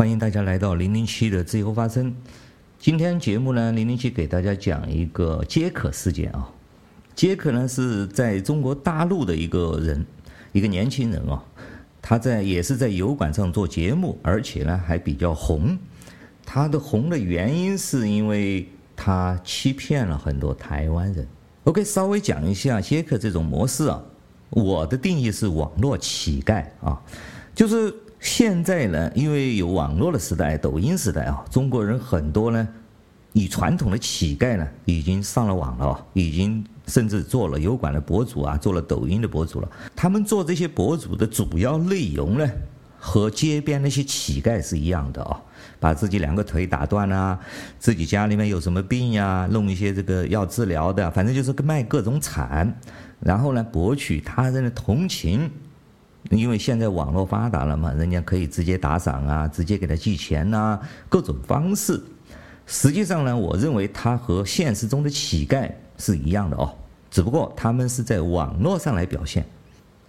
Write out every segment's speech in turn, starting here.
欢迎大家来到零零七的自由发声。今天节目呢，零零七给大家讲一个杰克事件啊。杰克呢是在中国大陆的一个人，一个年轻人啊。他在也是在油管上做节目，而且呢还比较红。他的红的原因是因为他欺骗了很多台湾人。OK，稍微讲一下杰克这种模式啊。我的定义是网络乞丐啊，就是现在呢，因为有网络的时代，抖音时代啊，中国人很多呢，以传统的乞丐呢，已经上了网了，已经甚至做了油管的博主啊，做了抖音的博主了。他们做这些博主的主要内容呢，和街边那些乞丐是一样的啊，把自己两个腿打断啊，自己家里面有什么病呀，弄一些这个要治疗的，反正就是卖各种惨。然后呢，博取他人的同情，因为现在网络发达了嘛，人家可以直接打赏啊，直接给他寄钱呐，各种方式。实际上呢，我认为他和现实中的乞丐是一样的哦，只不过他们是在网络上来表现。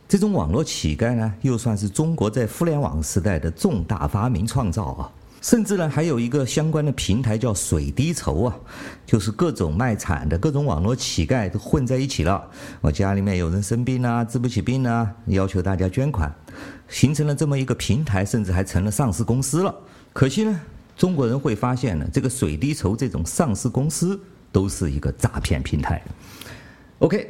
这种网络乞丐呢，又算是中国在互联网时代的重大发明创造啊。甚至呢，还有一个相关的平台叫水滴筹啊，就是各种卖惨的各种网络乞丐都混在一起了。我家里面有人生病啊，治不起病啊，要求大家捐款，形成了这么一个平台，甚至还成了上市公司了。可惜呢，中国人会发现呢，这个水滴筹这种上市公司都是一个诈骗平台。OK，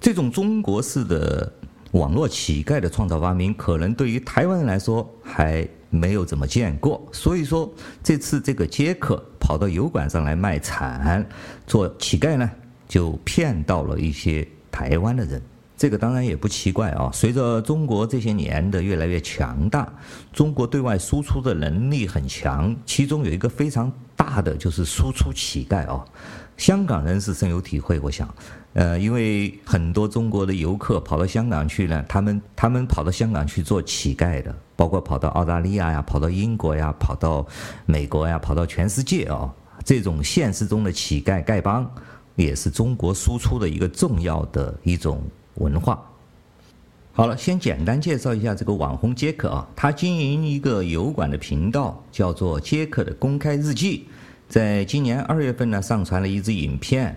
这种中国式的网络乞丐的创造发明，可能对于台湾人来说还。没有怎么见过，所以说这次这个杰克跑到油管上来卖惨，做乞丐呢，就骗到了一些台湾的人。这个当然也不奇怪啊，随着中国这些年的越来越强大，中国对外输出的能力很强，其中有一个非常大的就是输出乞丐啊。香港人是深有体会，我想，呃，因为很多中国的游客跑到香港去呢，他们他们跑到香港去做乞丐的，包括跑到澳大利亚呀，跑到英国呀，跑到美国呀，跑到全世界啊，这种现实中的乞丐丐帮，也是中国输出的一个重要的一种文化。好了，先简单介绍一下这个网红杰克啊，他经营一个油管的频道，叫做杰克的公开日记。在今年二月份呢，上传了一支影片。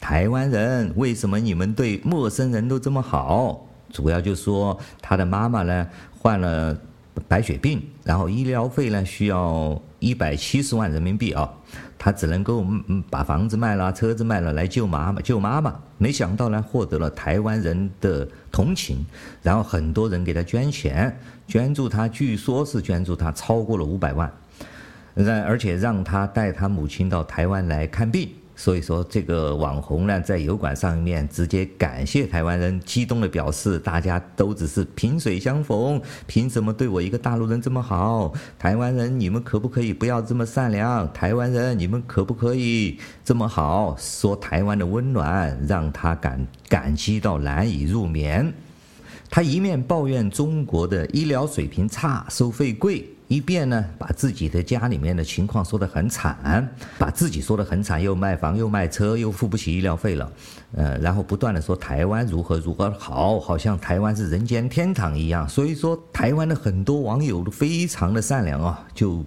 台湾人为什么你们对陌生人都这么好？主要就说他的妈妈呢患了白血病，然后医疗费呢需要一百七十万人民币啊，他只能够把房子卖了、车子卖了来救妈妈。救妈妈，没想到呢获得了台湾人的同情，然后很多人给他捐钱，捐助他，据说是捐助他超过了五百万。让而且让他带他母亲到台湾来看病，所以说这个网红呢，在油管上面直接感谢台湾人，激动地表示，大家都只是萍水相逢，凭什么对我一个大陆人这么好？台湾人你们可不可以不要这么善良？台湾人你们可不可以这么好？说台湾的温暖，让他感感激到难以入眠。他一面抱怨中国的医疗水平差，收费贵。一边呢，把自己的家里面的情况说得很惨，把自己说得很惨，又卖房又卖车，又付不起医疗费了，呃，然后不断的说台湾如何如何好，好像台湾是人间天堂一样。所以说，台湾的很多网友都非常的善良啊，就。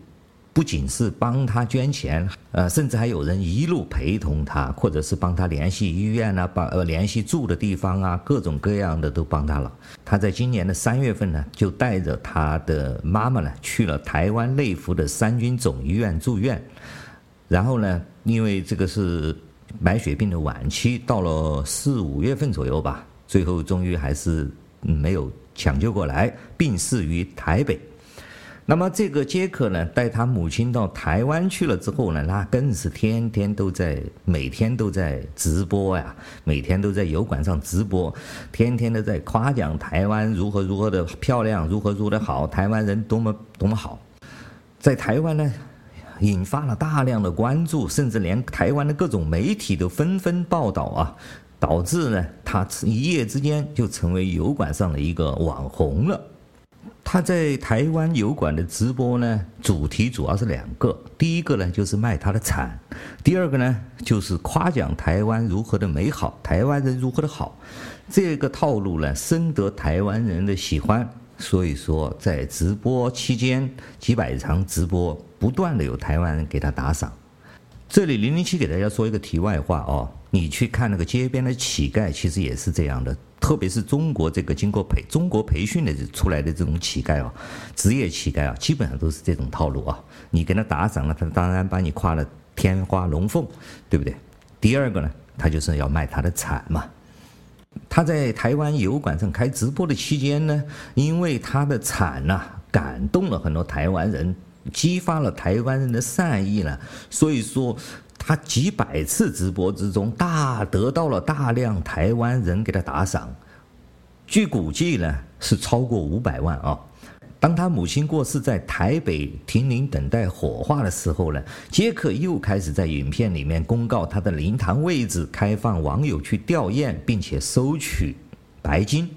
不仅是帮他捐钱，呃，甚至还有人一路陪同他，或者是帮他联系医院啊，帮呃联系住的地方啊，各种各样的都帮他了。他在今年的三月份呢，就带着他的妈妈呢去了台湾内湖的三军总医院住院。然后呢，因为这个是白血病的晚期，到了四五月份左右吧，最后终于还是没有抢救过来，病逝于台北。那么这个杰克呢，带他母亲到台湾去了之后呢，那更是天天都在，每天都在直播呀，每天都在油管上直播，天天都在夸奖台湾如何如何的漂亮，如何如何的好，台湾人多么多么好，在台湾呢，引发了大量的关注，甚至连台湾的各种媒体都纷纷报道啊，导致呢，他一夜之间就成为油管上的一个网红了。他在台湾油管的直播呢，主题主要是两个，第一个呢就是卖他的惨，第二个呢就是夸奖台湾如何的美好，台湾人如何的好，这个套路呢深得台湾人的喜欢，所以说在直播期间，几百场直播不断的有台湾人给他打赏。这里零零七给大家说一个题外话哦，你去看那个街边的乞丐，其实也是这样的，特别是中国这个经过培中国培训的出来的这种乞丐哦，职业乞丐啊，基本上都是这种套路啊。你给他打赏了，他当然把你夸得天花龙凤，对不对？第二个呢，他就是要卖他的惨嘛。他在台湾油管上开直播的期间呢，因为他的惨呐，感动了很多台湾人，激发了台湾人的善意呢，所以说他几百次直播之中，大得到了大量台湾人给他打赏，据估计呢是超过五百万啊。当他母亲过世，在台北停灵等待火化的时候呢，杰克又开始在影片里面公告他的灵堂位置，开放网友去吊唁，并且收取白金，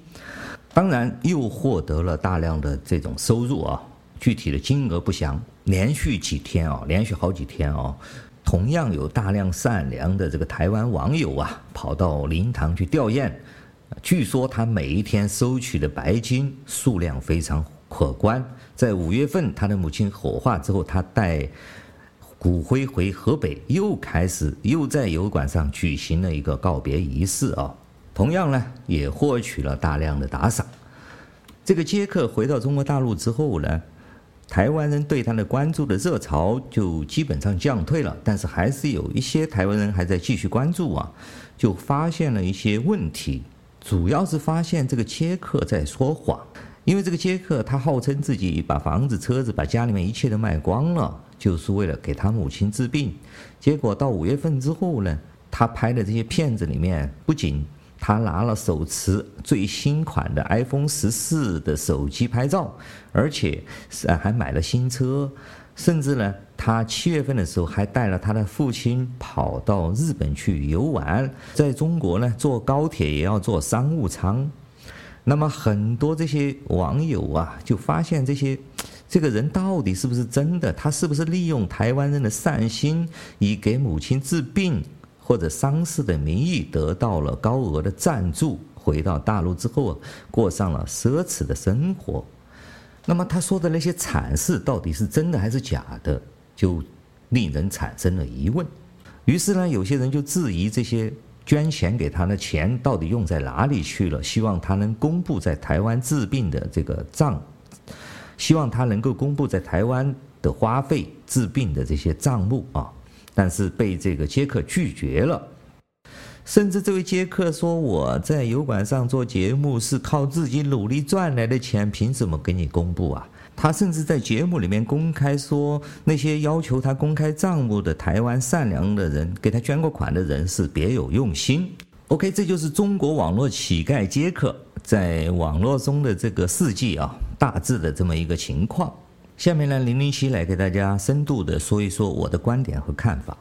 当然又获得了大量的这种收入啊，具体的金额不详。连续几天啊，连续好几天啊，同样有大量善良的这个台湾网友啊，跑到灵堂去吊唁，据说他每一天收取的白金数量非常可观，在五月份他的母亲火化之后，他带骨灰回河北，又开始又在油管上举行了一个告别仪式啊。同样呢，也获取了大量的打赏。这个杰克回到中国大陆之后呢，台湾人对他的关注的热潮就基本上降退了，但是还是有一些台湾人还在继续关注啊，就发现了一些问题，主要是发现这个杰克在说谎。因为这个杰克，他号称自己把房子、车子、把家里面一切都卖光了，就是为了给他母亲治病。结果到五月份之后呢，他拍的这些片子里面，不仅他拿了手持最新款的 iPhone 十四的手机拍照，而且是还买了新车，甚至呢，他七月份的时候还带了他的父亲跑到日本去游玩，在中国呢，坐高铁也要坐商务舱。那么很多这些网友啊，就发现这些这个人到底是不是真的？他是不是利用台湾人的善心，以给母亲治病或者丧事的名义得到了高额的赞助，回到大陆之后过上了奢侈的生活？那么他说的那些惨事到底是真的还是假的？就令人产生了疑问。于是呢，有些人就质疑这些。捐钱给他的钱到底用在哪里去了？希望他能公布在台湾治病的这个账，希望他能够公布在台湾的花费治病的这些账目啊！但是被这个杰克拒绝了，甚至这位杰克说：“我在油管上做节目是靠自己努力赚来的钱，凭什么给你公布啊？”他甚至在节目里面公开说，那些要求他公开账目的台湾善良的人，给他捐过款的人是别有用心。OK，这就是中国网络乞丐杰克在网络中的这个事迹啊，大致的这么一个情况。下面呢，零零七来给大家深度的说一说我的观点和看法。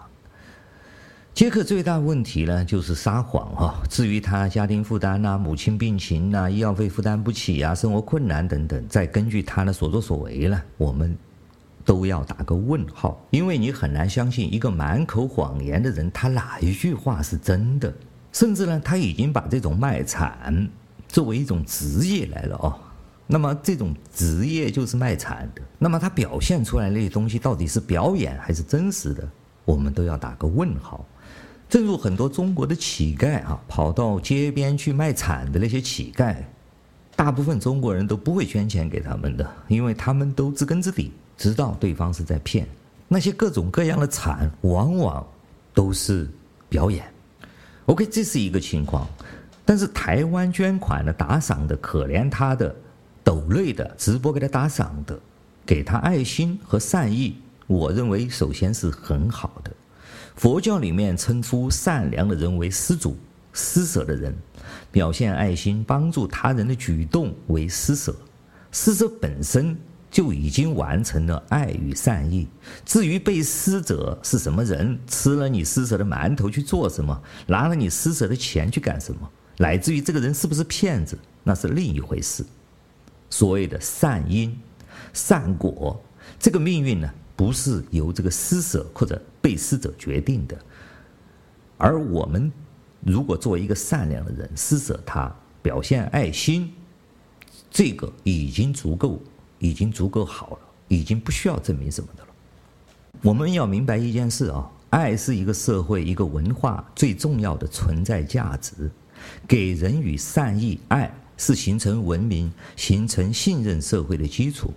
杰克最大问题呢，就是撒谎哈。至于他家庭负担呐、母亲病情呐、医药费负担不起啊、生活困难等等，再根据他的所作所为呢，我们都要打个问号。因为你很难相信一个满口谎言的人，他哪一句话是真的？甚至呢，他已经把这种卖惨作为一种职业来了哦。那么这种职业就是卖惨的。那么他表现出来那些东西到底是表演还是真实的？我们都要打个问号。正如很多中国的乞丐啊，跑到街边去卖惨的那些乞丐，大部分中国人都不会捐钱给他们的，因为他们都知根知底，知道对方是在骗。那些各种各样的惨，往往都是表演。OK，这是一个情况。但是台湾捐款的、打赏的、可怜他的、抖内的、直播给他打赏的、给他爱心和善意，我认为首先是很好的。佛教里面称呼善良的人为施主，施舍的人，表现爱心、帮助他人的举动为施舍。施舍本身就已经完成了爱与善意。至于被施者是什么人，吃了你施舍的馒头去做什么，拿了你施舍的钱去干什么，乃至于这个人是不是骗子，那是另一回事。所谓的善因、善果，这个命运呢，不是由这个施舍或者被施者决定的，而我们如果作为一个善良的人施舍他，表现爱心，这个已经足够，已经足够好了，已经不需要证明什么的了。我们要明白一件事啊，爱是一个社会、一个文化最重要的存在价值，给人与善意爱是形成文明、形成信任社会的基础。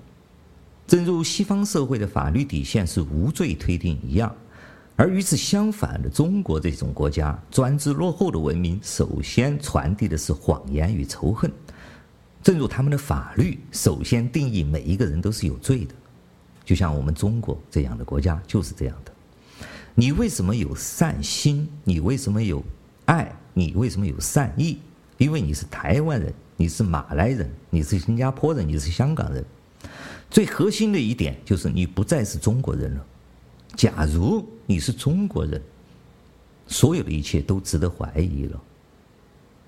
正如西方社会的法律底线是无罪推定一样，而与此相反的中国这种国家专制落后的文明，首先传递的是谎言与仇恨。正如他们的法律首先定义每一个人都是有罪的。就像我们中国这样的国家就是这样的，你为什么有善心？你为什么有爱？你为什么有善意？因为你是台湾人，你是马来人，你是新加坡人，你是香港人。最核心的一点就是你不再是中国人了。假如你是中国人，所有的一切都值得怀疑了。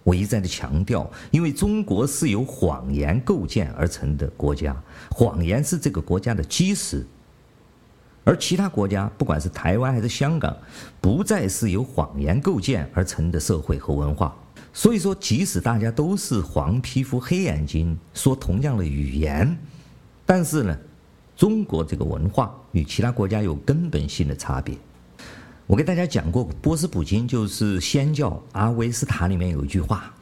我一再的强调，因为中国是由谎言构建而成的国家，谎言是这个国家的基石，而其他国家，不管是台湾还是香港，不再是由谎言构建而成的社会和文化。所以说，即使大家都是黄皮肤、黑眼睛，说同样的语言，但是呢，中国这个文化与其他国家有根本性的差别。我给大家讲过，波斯普京就是祆教阿维斯塔里面有一句话：“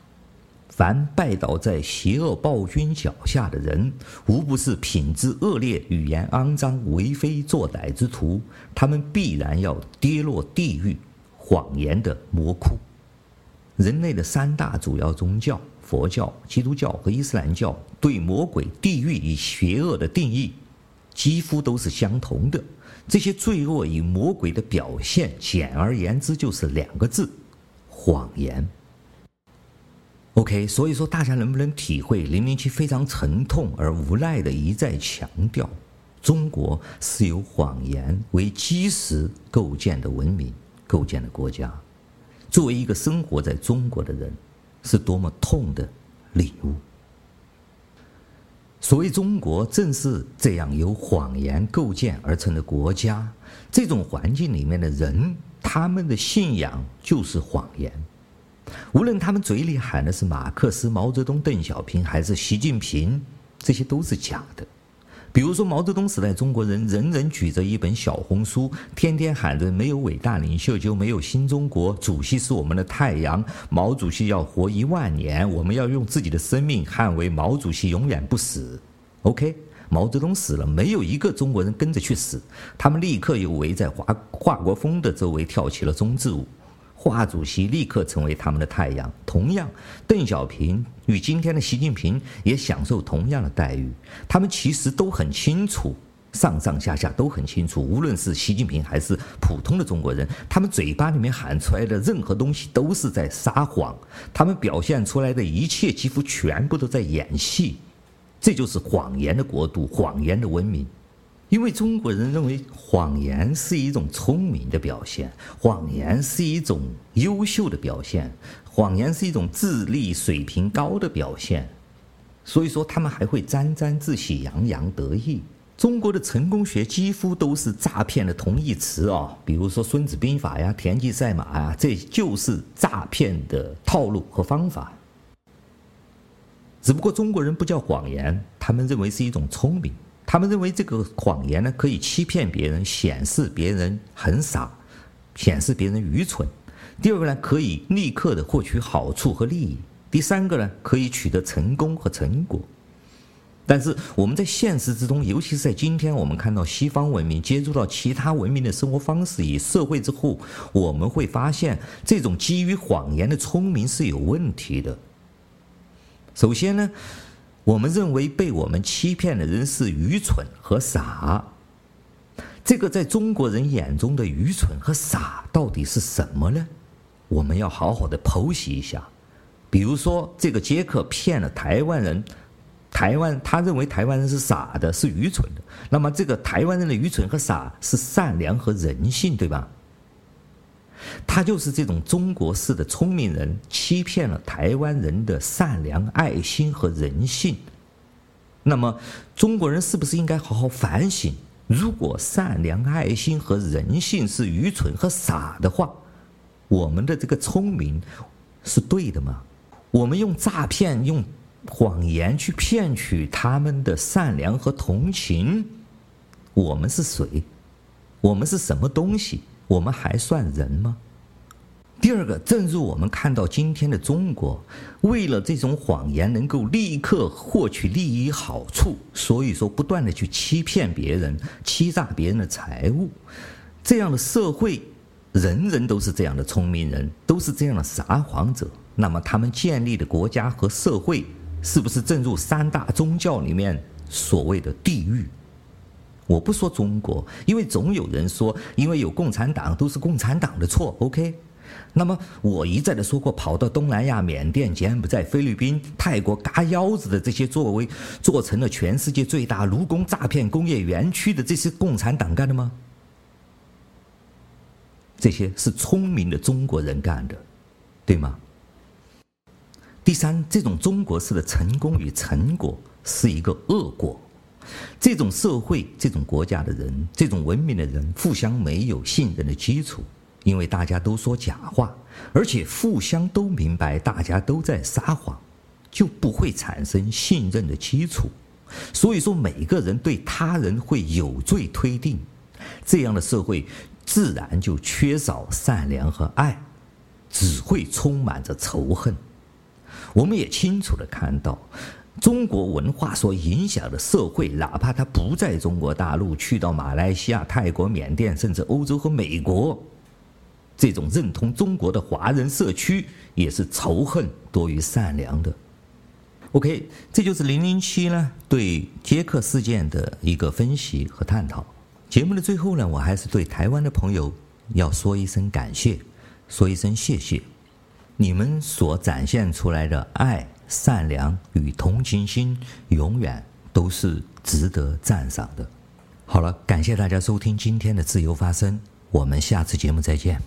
凡拜倒在邪恶暴君脚下的人，无不是品质恶劣、语言肮脏、为非作歹之徒，他们必然要跌落地狱，谎言的魔窟。”人类的三大主要宗教——佛教、基督教和伊斯兰教，对魔鬼、地狱与邪恶的定义，几乎都是相同的。这些罪恶与魔鬼的表现，简而言之就是两个字：谎言。OK，所以说大家能不能体会零零七非常沉痛而无奈的一再强调，中国是由谎言为基石构建的文明、构建的国家。作为一个生活在中国的人，是多么痛的领悟。所谓中国，正是这样由谎言构建而成的国家。这种环境里面的人，他们的信仰就是谎言。无论他们嘴里喊的是马克思、毛泽东、邓小平，还是习近平，这些都是假的。比如说毛泽东时代，中国人人人举着一本小红书，天天喊着“没有伟大领袖就没有新中国”，主席是我们的太阳，毛主席要活一万年，我们要用自己的生命捍卫毛主席永远不死。OK，毛泽东死了，没有一个中国人跟着去死，他们立刻又围在华华国锋的周围跳起了忠字舞。华主席立刻成为他们的太阳。同样，邓小平与今天的习近平也享受同样的待遇。他们其实都很清楚，上上下下都很清楚。无论是习近平还是普通的中国人，他们嘴巴里面喊出来的任何东西都是在撒谎。他们表现出来的一切几乎全部都在演戏。这就是谎言的国度，谎言的文明。因为中国人认为谎言是一种聪明的表现，谎言是一种优秀的表现，谎言是一种智力水平高的表现，所以说他们还会沾沾自喜、洋洋得意。中国的成功学几乎都是诈骗的同义词哦，比如说《孙子兵法》呀、田忌赛马呀，这就是诈骗的套路和方法。只不过中国人不叫谎言，他们认为是一种聪明。他们认为这个谎言呢，可以欺骗别人，显示别人很傻，显示别人愚蠢。第二个呢，可以立刻的获取好处和利益。第三个呢，可以取得成功和成果。但是我们在现实之中，尤其是在今天，我们看到西方文明接触到其他文明的生活方式与社会之后，我们会发现这种基于谎言的聪明是有问题的。首先呢。我们认为被我们欺骗的人是愚蠢和傻。这个在中国人眼中的愚蠢和傻到底是什么呢？我们要好好的剖析一下。比如说，这个杰克骗了台湾人，台湾他认为台湾人是傻的，是愚蠢的。那么，这个台湾人的愚蠢和傻是善良和人性，对吧？他就是这种中国式的聪明人，欺骗了台湾人的善良、爱心和人性。那么，中国人是不是应该好好反省？如果善良、爱心和人性是愚蠢和傻的话，我们的这个聪明是对的吗？我们用诈骗、用谎言去骗取他们的善良和同情，我们是谁？我们是什么东西？我们还算人吗？第二个，正如我们看到今天的中国，为了这种谎言能够立刻获取利益好处，所以说不断的去欺骗别人，欺诈别人的财物，这样的社会，人人都是这样的聪明人，都是这样的撒谎者，那么他们建立的国家和社会，是不是正如三大宗教里面所谓的地狱？我不说中国，因为总有人说，因为有共产党，都是共产党的错。OK。那么我一再的说过，跑到东南亚、缅甸、柬埔寨、菲律宾、泰国嘎腰子的这些作为做成了全世界最大卢工诈骗工业园区的这些共产党干的吗？这些是聪明的中国人干的，对吗？第三，这种中国式的成功与成果是一个恶果。这种社会、这种国家的人、这种文明的人，互相没有信任的基础。因为大家都说假话，而且互相都明白大家都在撒谎，就不会产生信任的基础。所以说，每个人对他人会有罪推定，这样的社会自然就缺少善良和爱，只会充满着仇恨。我们也清楚地看到，中国文化所影响的社会，哪怕他不在中国大陆，去到马来西亚、泰国、缅甸，甚至欧洲和美国。这种认同中国的华人社区也是仇恨多于善良的。OK，这就是零零七呢对捷克事件的一个分析和探讨。节目的最后呢，我还是对台湾的朋友要说一声感谢，说一声谢谢。你们所展现出来的爱、善良与同情心，永远都是值得赞赏的。好了，感谢大家收听今天的自由发声，我们下次节目再见。